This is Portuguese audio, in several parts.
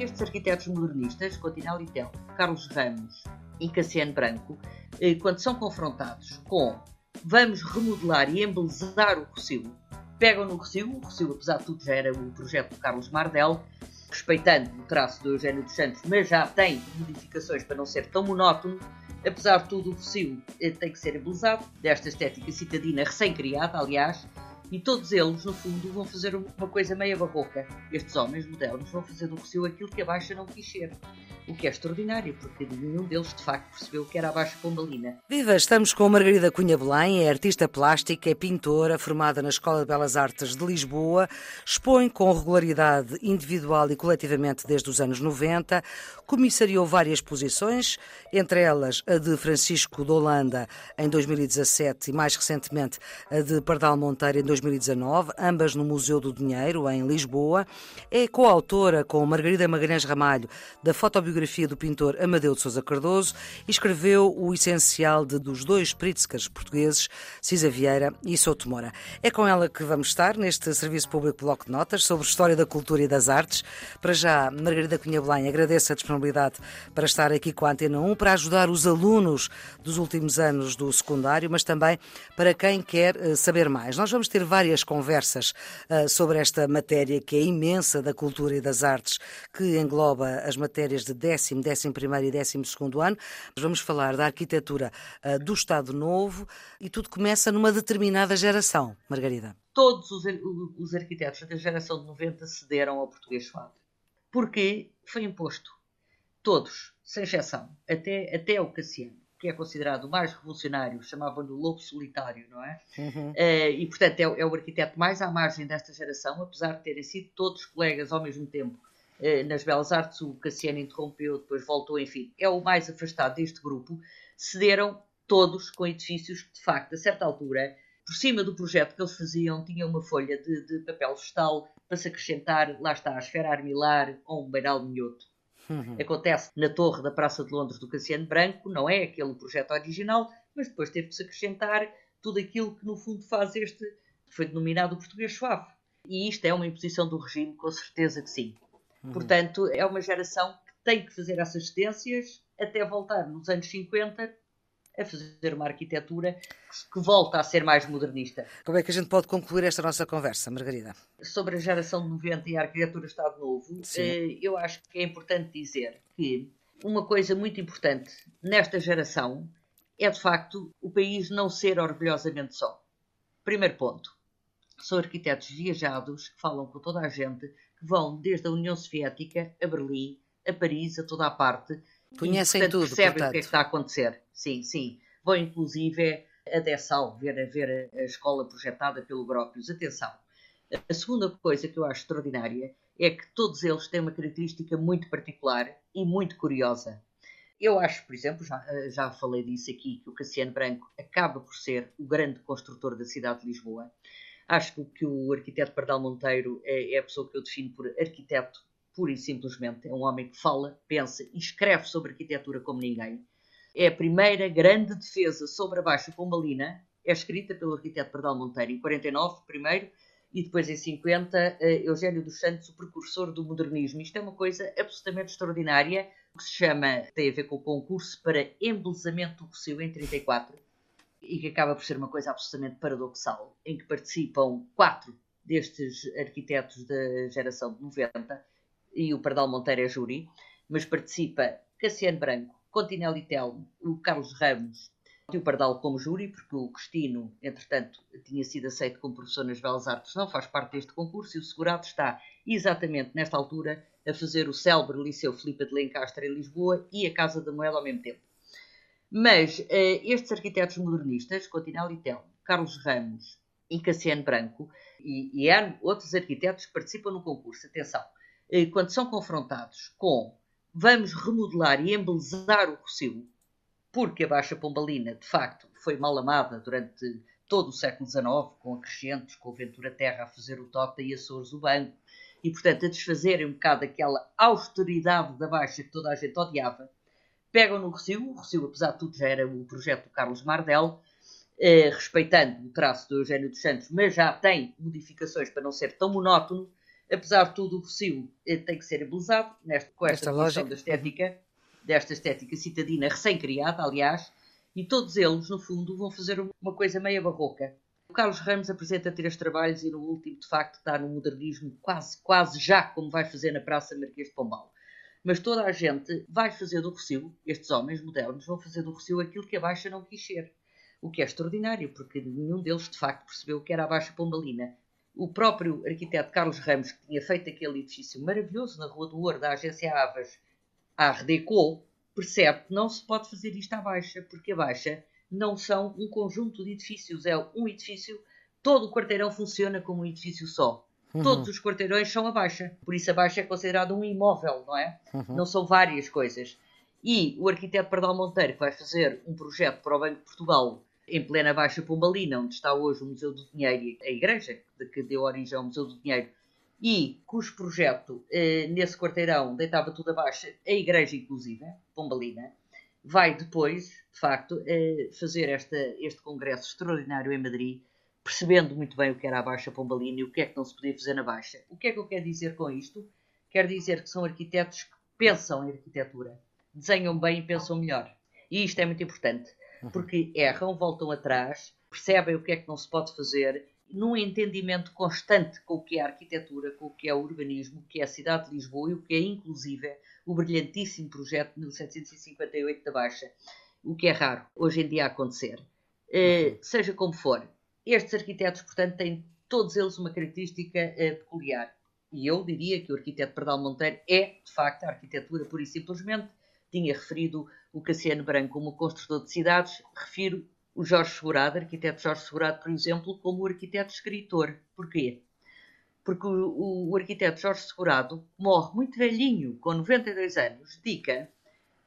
Estes arquitetos modernistas, Continal Litel, Carlos Ramos e Cassiano Branco, eh, quando são confrontados com vamos remodelar e embelezar o Rossio, pegam no Rossio, o Rossio apesar de tudo já era o projeto do Carlos Mardel, respeitando o traço do Eugênio dos Santos, mas já tem modificações para não ser tão monótono. Apesar de tudo, o Rossio eh, tem que ser embelezado, desta estética citadina recém-criada, aliás, e todos eles, no fundo, vão fazer uma coisa meia barroca. Estes homens modernos vão fazer do Rossio aquilo que a Baixa não quis ser. O que é extraordinário, porque nenhum deles de facto percebeu que era a Baixa Pombalina. Viva, estamos com Margarida Cunha Belém, é artista plástica, é pintora, formada na Escola de Belas Artes de Lisboa, expõe com regularidade individual e coletivamente desde os anos 90, comissariou várias exposições, entre elas a de Francisco de Holanda em 2017 e mais recentemente a de Pardal Monteiro em 2019, ambas no Museu do Dinheiro, em Lisboa. É coautora com Margarida Magalhães Ramalho da fotobiografia do pintor Amadeu de Sousa Cardoso e escreveu o essencial de, dos dois Pritzkers portugueses, Cisa Vieira e Souto Moura. É com ela que vamos estar neste Serviço Público Bloco de Notas sobre História da Cultura e das Artes. Para já, Margarida Cunha Belém, agradeço a disponibilidade para estar aqui com a Antena 1, para ajudar os alunos dos últimos anos do secundário, mas também para quem quer uh, saber mais. Nós vamos ter várias conversas uh, sobre esta matéria que é imensa da cultura e das artes, que engloba as matérias de décimo, décimo primeiro e décimo segundo ano. Vamos falar da arquitetura uh, do Estado Novo e tudo começa numa determinada geração, Margarida. Todos os, os arquitetos da geração de 90 cederam ao português suave. Porque foi imposto. Todos, sem exceção. Até, até o Cassiano que é considerado o mais revolucionário, chamavam-no Lobo Solitário, não é? Uhum. Uh, e, portanto, é, é, o arquiteto mais à margem desta geração, apesar de terem sido todos colegas ao mesmo tempo uh, nas Belas Artes. O Cassiano interrompeu, depois voltou, enfim, é o mais afastado deste grupo. Cederam todos com edifícios que, de facto, a certa altura, por cima do projeto que eles faziam, tinha uma folha de, de papel vegetal para se acrescentar, lá está, a esfera armilar ou um beiral minhoto. Uhum. Acontece na torre da Praça de Londres do Cassiano Branco, não é aquele projeto original, mas depois teve que se acrescentar tudo aquilo que no fundo faz este, foi denominado o português suave. E isto é uma imposição do regime, com certeza que sim. Uhum. Portanto, é uma geração que tem que fazer essas cedências até voltar nos anos 50 a fazer uma arquitetura que volta a ser mais modernista. Como é que a gente pode concluir esta nossa conversa, Margarida? Sobre a geração de 90 e a arquitetura Estado Novo, Sim. Eh, eu acho que é importante dizer que uma coisa muito importante nesta geração é, de facto, o país não ser orgulhosamente só. Primeiro ponto. São arquitetos viajados que falam com toda a gente, que vão desde a União Soviética a Berlim, a Paris, a toda a parte, Conhecem e, portanto, tudo, percebem portanto. o que é que está a acontecer. Sim, sim. Vão inclusive a Dessal ver, a ver a escola projetada pelo Grópios. Atenção. A segunda coisa que eu acho extraordinária é que todos eles têm uma característica muito particular e muito curiosa. Eu acho, por exemplo, já, já falei disso aqui, que o Cassiano Branco acaba por ser o grande construtor da cidade de Lisboa. Acho que o arquiteto Pardal Monteiro é, é a pessoa que eu defino por arquiteto pura e simplesmente. É um homem que fala, pensa e escreve sobre arquitetura como ninguém. É a primeira grande defesa sobre a Baixa Pombalina. É escrita pelo arquiteto Pardal Monteiro em 49, primeiro, e depois em 50, eh, Eugênio dos Santos, o precursor do modernismo. Isto é uma coisa absolutamente extraordinária, que se chama, tem a ver com o concurso para embelezamento do Rossio em 34, e que acaba por ser uma coisa absolutamente paradoxal, em que participam quatro destes arquitetos da geração de 90, e o Pardal Monteiro é júri, mas participa Cassiano Branco, Continelli Telmo, o Carlos Ramos e o Pardal como júri, porque o Cristino, entretanto, tinha sido aceito como professor nas Belas Artes, não faz parte deste concurso, e o segurado está exatamente nesta altura a fazer o célebre Liceu Filipe de Lencastre em Lisboa e a Casa da Moeda ao mesmo tempo. Mas eh, estes arquitetos modernistas, Continelli Telmo, Carlos Ramos e Cassiano Branco, e, e outros arquitetos que participam no concurso, atenção, quando são confrontados com vamos remodelar e embelezar o Rossio, porque a Baixa Pombalina, de facto, foi mal amada durante todo o século XIX, com acrescentos, com o Ventura Terra a fazer o Tota e Açores o Banco, e, portanto, a desfazerem um bocado aquela austeridade da Baixa que toda a gente odiava, pegam no Recio, o Recio, apesar de tudo, já era o projeto do Carlos Mardel, eh, respeitando o traço do Eugênio dos Santos, mas já tem modificações para não ser tão monótono. Apesar de tudo, o Recio eh, tem que ser embelezado nesta, com esta, esta da estética, desta estética citadina recém-criada, aliás, e todos eles, no fundo, vão fazer uma coisa meia barroca. O Carlos Ramos apresenta três trabalhos e no último, de facto, está no modernismo quase, quase já como vai fazer na Praça Marquês de Pombal. Mas toda a gente vai fazer do Rocio, estes homens modernos vão fazer do Rocio aquilo que a Baixa não quis ser. O que é extraordinário, porque nenhum deles, de facto, percebeu o que era a Baixa Pombalina. O próprio arquiteto Carlos Ramos, que tinha feito aquele edifício maravilhoso na Rua do Ouro da agência Avas, a Redeco, percebe que não se pode fazer isto à Baixa, porque a Baixa não são um conjunto de edifícios, é um edifício, todo o quarteirão funciona como um edifício só. Uhum. Todos os quarteirões são a baixa. Por isso a baixa é considerado um imóvel, não é? Uhum. Não são várias coisas. E o arquiteto Pardal Monteiro, que vai fazer um projeto para o Banco de Portugal em plena Baixa Pombalina, onde está hoje o Museu do Dinheiro e a igreja que deu origem ao Museu do Dinheiro, e cujo projeto eh, nesse quarteirão deitava tudo abaixo, a igreja inclusive, Pombalina, vai depois, de facto, eh, fazer esta, este congresso extraordinário em Madrid, percebendo muito bem o que era a Baixa Pombalina e o que é que não se podia fazer na Baixa. O que é que eu quero dizer com isto? Quero dizer que são arquitetos que pensam em arquitetura, desenham bem e pensam melhor. E isto é muito importante. Porque erram, voltam atrás, percebem o que é que não se pode fazer, num entendimento constante com o que é a arquitetura, com o que é o urbanismo, o que é a cidade de Lisboa e o que é, inclusive, o brilhantíssimo projeto de 1758 da Baixa, o que é raro hoje em dia acontecer. Uh, seja como for, estes arquitetos, portanto, têm todos eles uma característica uh, peculiar. E eu diria que o arquiteto Pardal Monteiro é, de facto, a arquitetura pura e simplesmente. Tinha referido o Cassiano Branco como construtor de cidades, refiro o Jorge Segurado, arquiteto Jorge Segurado, por exemplo, como o arquiteto escritor. Porquê? Porque o, o, o arquiteto Jorge Segurado morre muito velhinho, com 92 anos, dedica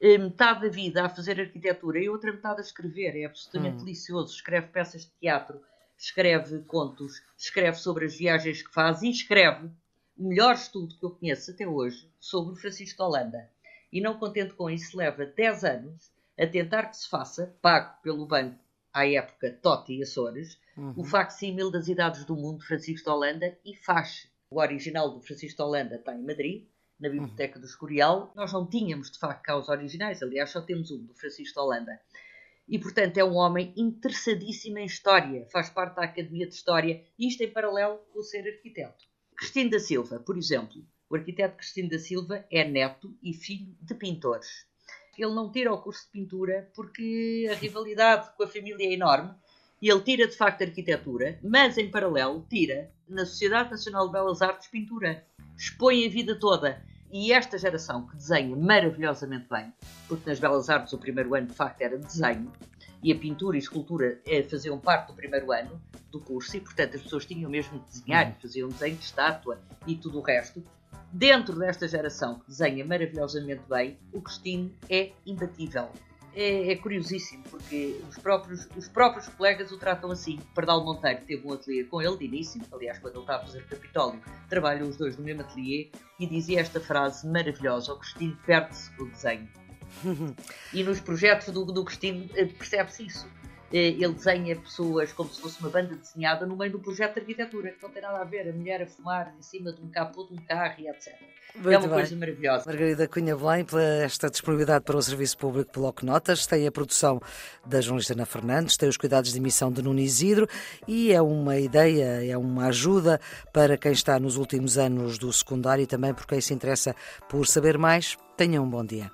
eh, metade da vida a fazer arquitetura e outra metade a escrever. É absolutamente hum. delicioso. Escreve peças de teatro, escreve contos, escreve sobre as viagens que faz e escreve o melhor estudo que eu conheço até hoje sobre o Francisco Holanda. E não contente com isso, leva 10 anos a tentar que se faça, pago pelo banco à época Totti e Açores, uhum. o facsímil das Idades do Mundo Francisco Holanda e faz. O original do Francisco Holanda está em Madrid, na Biblioteca uhum. do Escorial. Nós não tínhamos, de facto, cá os originais, aliás, só temos um, do Francisco Holanda e, portanto, é um homem interessadíssimo em história, faz parte da Academia de História, e isto em paralelo com o ser arquiteto. Cristina da Silva, por exemplo, o arquiteto Cristina da Silva é neto e filho de pintores. Ele não tira o curso de pintura porque a rivalidade com a família é enorme e ele tira de facto arquitetura, mas em paralelo tira na Sociedade Nacional de Belas Artes pintura. Expõe a vida toda e esta geração que desenha maravilhosamente bem, porque nas Belas Artes o primeiro ano de facto era desenho, e a pintura e a escultura eh, faziam parte do primeiro ano do curso, e portanto as pessoas tinham mesmo de desenhar e faziam desenho de estátua e tudo o resto. Dentro desta geração que desenha maravilhosamente bem, o Cristine é imbatível é, é, curiosíssimo, porque os próprios, os próprios colegas o tratam assim. Pardal Monteiro teve um ateliê com ele de início, aliás, quando ele está a fazer Capitólio, trabalham os dois no mesmo ateliê e dizia esta frase maravilhosa: o Cristino perde-se o desenho. e nos projetos do, do Cristino eh, percebe-se isso. Eh, ele desenha pessoas como se fosse uma banda desenhada no meio do projeto de arquitetura, que não tem nada a ver, a mulher a fumar em cima de um capô de um carro e etc. Muito é uma bem. coisa maravilhosa. Margarida Cunha Belém, pela esta disponibilidade para o Serviço Público Bloco Notas, tem a produção da jornalista Ana Fernandes, tem os cuidados de emissão de Nuno Isidro e é uma ideia, é uma ajuda para quem está nos últimos anos do secundário e também por quem se interessa por saber mais. Tenha um bom dia.